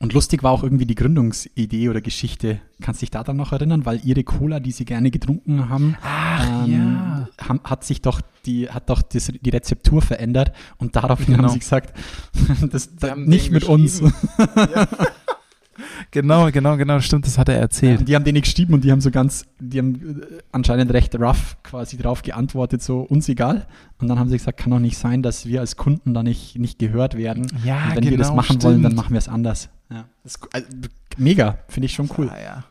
C: Und lustig war auch irgendwie die Gründungsidee oder Geschichte. Kannst dich da dann noch erinnern? Weil ihre Cola, die sie gerne getrunken haben,
B: Ach,
C: ähm,
B: ja.
C: haben, hat sich doch die, hat doch das, die Rezeptur verändert und daraufhin
B: Genau.
C: haben sie gesagt, das, nicht mit uns.
B: Genau, genau, genau, stimmt, das hat er erzählt.
C: Und die haben denen geschrieben und die haben so ganz, die haben äh, anscheinend recht rough quasi drauf geantwortet, so uns egal. Und dann haben sie gesagt, kann doch nicht sein, dass wir als Kunden da nicht, nicht gehört werden.
B: Ja,
C: und wenn wir das
B: genau,
C: machen wollen, dann
B: stimmt.
C: machen wir es anders. Ja. Das ist, also, mega, finde ich schon cool.
B: Ah, ja.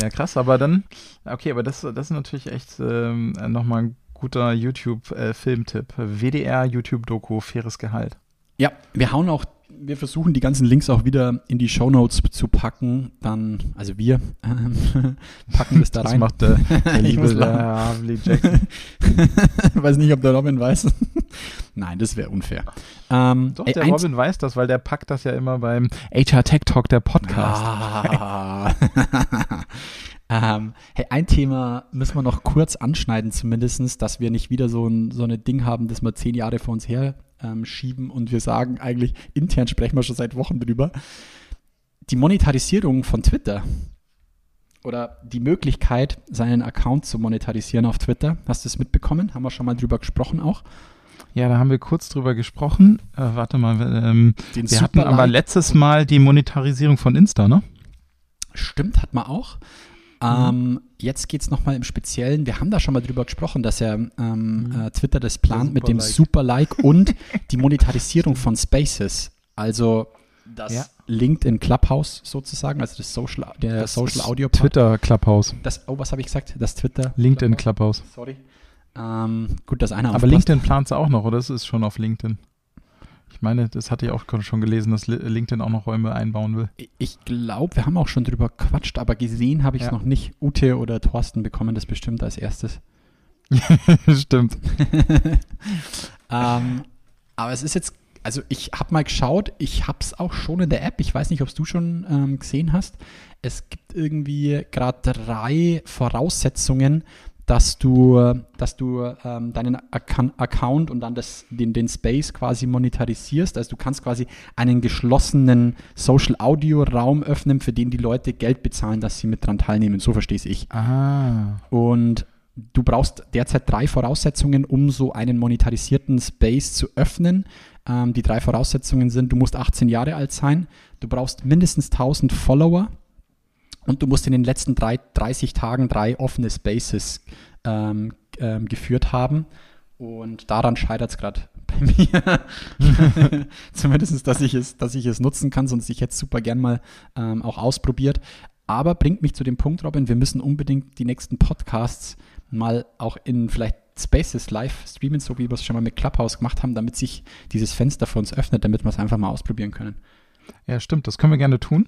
B: ja, krass, aber dann, okay, aber das, das ist natürlich echt ähm, nochmal ein guter YouTube-Filmtipp. WDR, YouTube-Doku, faires Gehalt.
C: Ja, wir hauen auch, wir versuchen die ganzen Links auch wieder in die Shownotes zu packen. Dann, also wir ähm, packen das da
B: Das
C: rein.
B: macht der, der
C: Ich
B: liebe Jackson.
C: weiß nicht, ob der Robin weiß. Nein, das wäre unfair. Ähm,
B: Doch, der Robin weiß das, weil der packt das ja immer beim HR Tech Talk, der Podcast.
C: Ah. ähm, hey, ein Thema müssen wir noch kurz anschneiden, zumindestens, dass wir nicht wieder so ein, so ein Ding haben, das wir zehn Jahre vor uns her ähm, schieben und wir sagen eigentlich, intern sprechen wir schon seit Wochen drüber. Die Monetarisierung von Twitter oder die Möglichkeit, seinen Account zu monetarisieren auf Twitter. Hast du es mitbekommen? Haben wir schon mal drüber gesprochen auch?
B: Ja, da haben wir kurz drüber gesprochen. Äh, warte mal, ähm,
C: Den
B: wir hatten aber letztes Mal die Monetarisierung von Insta, ne?
C: Stimmt, hat man auch. Ähm, jetzt geht es nochmal im Speziellen. Wir haben da schon mal drüber gesprochen, dass er ähm, äh, Twitter das plant mit dem
B: Super-Like.
C: Und die Monetarisierung von Spaces. Also das
B: Ja.
C: LinkedIn Clubhouse sozusagen, also das Social, der
B: Das
C: Social Audio Part.
B: Twitter Clubhouse.
C: Das, oh, was habe ich gesagt? Das Twitter.
B: LinkedIn Clubhouse.
C: Sorry. Ähm, gut, dass einer
B: Aber
C: aufpasst.
B: LinkedIn plant es auch noch, oder? Das ist schon auf LinkedIn. Ich meine, das hatte ich auch schon gelesen, dass Li- LinkedIn auch noch Räume einbauen will.
C: Ich glaube, wir haben auch schon drüber quatscht, aber gesehen habe ich es
B: Ja.
C: noch nicht. Ute oder Thorsten bekommen das bestimmt als erstes.
B: Stimmt.
C: Ähm, aber es ist jetzt, also ich habe mal geschaut, ich habe es auch schon in der App, ich weiß nicht, ob es du schon ähm, gesehen hast. Es gibt irgendwie gerade drei Voraussetzungen, dass du, dass du ähm, deinen Acc- Account und dann das, den, den Space quasi monetarisierst. Also du kannst quasi einen geschlossenen Social Audio Raum öffnen, für den die Leute Geld bezahlen, dass sie mit dran teilnehmen. So verstehe ich.
B: Ah.
C: Und du brauchst derzeit drei Voraussetzungen, um so einen monetarisierten Space zu öffnen. Ähm, die drei Voraussetzungen sind, du musst 18 Jahre alt sein, du brauchst mindestens 1000 Follower und du musst in den letzten drei, 30 Tagen drei offene Spaces ähm, ähm, geführt haben. Und daran scheitert es gerade bei mir. Zumindest, dass ich, es, dass ich es nutzen kann, sonst ich jetzt super gern mal ähm, auch ausprobiert. Aber bringt mich zu dem Punkt, Robin, wir müssen unbedingt die nächsten Podcasts mal auch in vielleicht Spaces live streamen, so wie wir es schon mal mit Clubhouse gemacht haben, damit sich dieses Fenster für uns öffnet, damit wir es einfach mal ausprobieren können.
B: Ja, stimmt, das können wir gerne tun.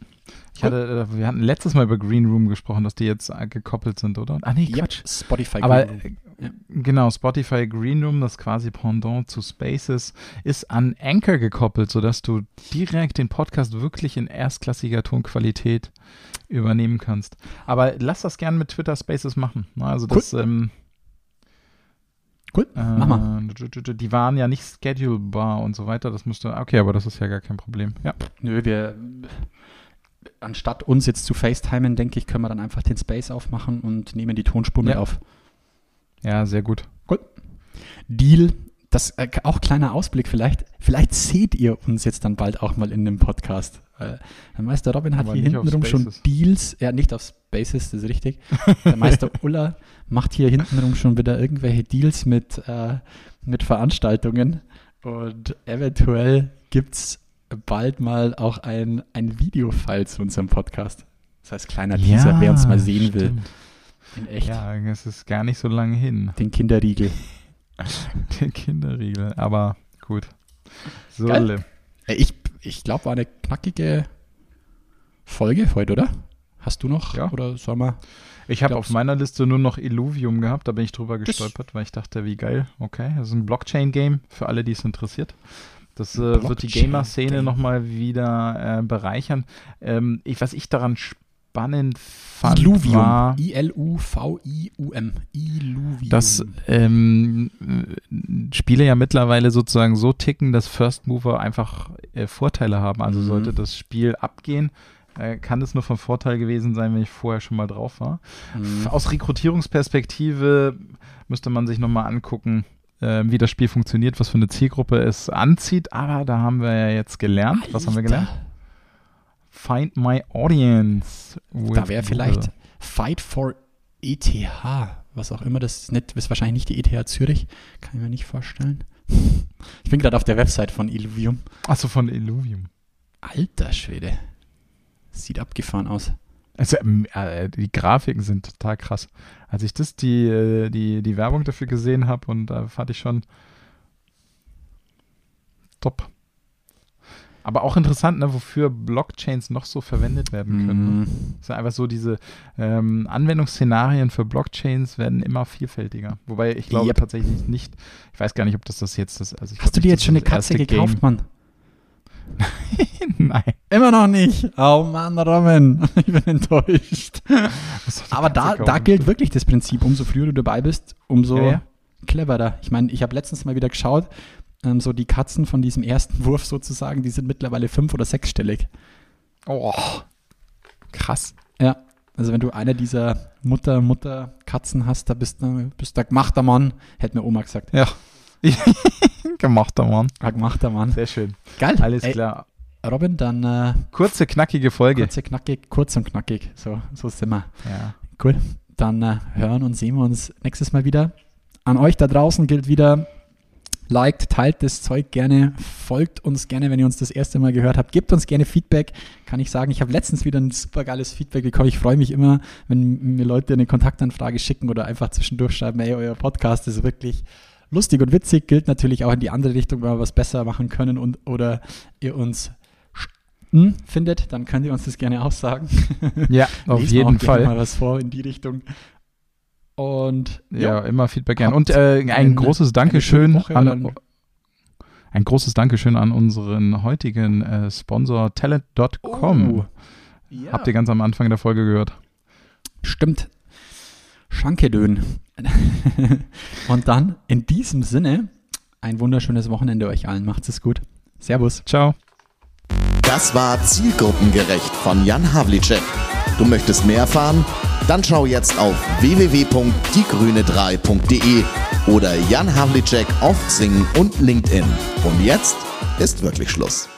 B: Ich
C: Cool.
B: hatte, äh, wir hatten letztes Mal über Green Room gesprochen, dass die jetzt äh, gekoppelt sind, oder? Ah, nee, Quatsch.
C: Spotify.
B: Aber
C: Green Room.
B: äh,
C: Ja.
B: genau, Spotify Green Room, das quasi Pendant zu Spaces, ist an Anchor gekoppelt, sodass du direkt den Podcast wirklich in erstklassiger Tonqualität übernehmen kannst. Aber lass das gerne mit Twitter Spaces machen. ne? Also das, ähm,
C: Cool,
B: äh,
C: mach mal.
B: die waren ja nicht schedulbar und so weiter. Das müsste, okay, aber das ist ja gar kein Problem. Ja.
C: Nö, wir, anstatt uns jetzt zu FaceTimen, denke ich, können wir dann einfach den Space aufmachen und nehmen die Tonspur mit
B: Ja.
C: auf.
B: Ja, sehr gut.
C: Deal. Das äh, auch kleiner Ausblick vielleicht. Vielleicht seht ihr uns jetzt dann bald auch mal in dem Podcast. Äh, der Meister Robin hat
B: Aber
C: hier hintenrum schon. Deals. Ja, nicht auf Spaces, das ist richtig. Der Meister Uller macht hier hintenrum schon wieder irgendwelche Deals mit, äh, mit Veranstaltungen. Und eventuell gibt es bald mal auch ein, ein Videofile zu unserem Podcast. Das heißt, kleiner Teaser, wer uns mal sehen will.
B: stimmt.
C: In echt.
B: Ja, es ist gar nicht so lange hin.
C: Den Kinderriegel.
B: Der Kinderriegel, aber gut. So,
C: Ich, ich glaube, war eine knackige Folge heute, oder? Hast du noch?
B: Ja.
C: Oder soll man?
B: Ich habe auf meiner Liste nur noch Illuvium gehabt, da bin ich drüber gestolpert, weil ich dachte, wie geil, okay, das ist ein Blockchain-Game für alle, die es interessiert. Das äh, wird die. Gamer-Szene nochmal wieder äh, bereichern. Ähm, ich, was ich daran spannend fand, war,
C: I-L-U-V-I-U-M. Illuvium.
B: dass ähm, äh, Spiele ja mittlerweile sozusagen so ticken, dass First Mover einfach äh, Vorteile haben. Also
C: Mhm.
B: sollte das Spiel abgehen, äh, kann es nur von Vorteil gewesen sein, wenn ich vorher schon mal drauf war.
C: Mhm.
B: Aus Rekrutierungsperspektive müsste man sich nochmal angucken, äh, wie das Spiel funktioniert, was für eine Zielgruppe es anzieht. Aber da haben wir ja jetzt gelernt. Was haben wir gelernt? Find my audience.
C: Da wäre vielleicht Fight for ETH, was auch immer das ist. Nicht, ist wahrscheinlich nicht die ETH Zürich. Kann ich mir nicht vorstellen. Ich bin gerade auf der Website von Illuvium.
B: Achso, von Illuvium.
C: Alter Schwede. Sieht abgefahren aus.
B: Also, ähm, äh, die Grafiken sind total krass. Als ich das, die, äh, die, die Werbung dafür gesehen habe und da fand ich schon top. Aber auch interessant, ne, wofür Blockchains noch so verwendet werden können. Ne?
C: Mhm.
B: Es ist einfach so, diese ähm, Anwendungsszenarien für Blockchains werden immer vielfältiger. Wobei ich glaube
C: Yep.
B: tatsächlich nicht, ich weiß gar nicht, ob das das jetzt ist. Also
C: Hast du dir jetzt schon eine
B: das das
C: Katze gekauft, Mann?
B: Game- Nein.
C: Immer noch nicht. Oh Mann, Robin. Ich bin enttäuscht. Aber da, da gilt wirklich das Prinzip, umso früher du dabei bist, umso
B: Ja, ja.
C: cleverer. Ich meine, ich habe letztens mal wieder geschaut, ähm, so die Katzen von diesem ersten Wurf sozusagen, die sind mittlerweile fünf- oder sechsstellig.
B: Oh, krass.
C: Ja, also wenn du einer dieser Mutter-Mutter-Katzen hast, da bist du bist der gemachter Mann, hätte mir Oma gesagt.
B: Ja. Gemachter Mann.
C: Ein gemachter Mann.
B: Sehr schön.
C: Geil.
B: Alles
C: Ey,
B: klar.
C: Robin, dann äh,
B: Kurze, knackige Folge.
C: kurze, knackig, kurz und knackig. So, so sind wir.
B: Ja.
C: Cool. Dann äh, hören und sehen wir uns nächstes Mal wieder. An euch da draußen gilt wieder, liked, teilt das Zeug gerne, folgt uns gerne, wenn ihr uns das erste Mal gehört habt. Gebt uns gerne Feedback. Kann ich sagen, ich habe letztens wieder ein super geiles Feedback bekommen. Ich freue mich immer, wenn mir Leute eine Kontaktanfrage schicken oder einfach zwischendurch schreiben, ey, euer Podcast ist wirklich lustig und witzig. Gilt natürlich auch in die andere Richtung, wenn wir was besser machen können und oder ihr uns sch- findet, dann könnt ihr uns das gerne auch sagen.
B: Ja, auf jeden Fall.
C: mal was vor in die Richtung. Und
B: Ja, immer Feedback gern. Und äh, ein
C: eine-
B: großes Dankeschön an ein großes Dankeschön an unseren heutigen äh, Sponsor Talent.com.
C: Oh, ja.
B: Habt ihr ganz am Anfang der Folge gehört.
C: Stimmt. Schankedön. Und dann in diesem Sinne ein wunderschönes Wochenende euch allen. Macht's es gut. Servus.
B: Ciao.
F: Das war Zielgruppengerecht von Jan Havlicek. Du möchtest mehr erfahren? Dann schau jetzt auf www.diegrüne3.de oder Jan Havlicek auf Xing und LinkedIn. Und jetzt ist wirklich Schluss.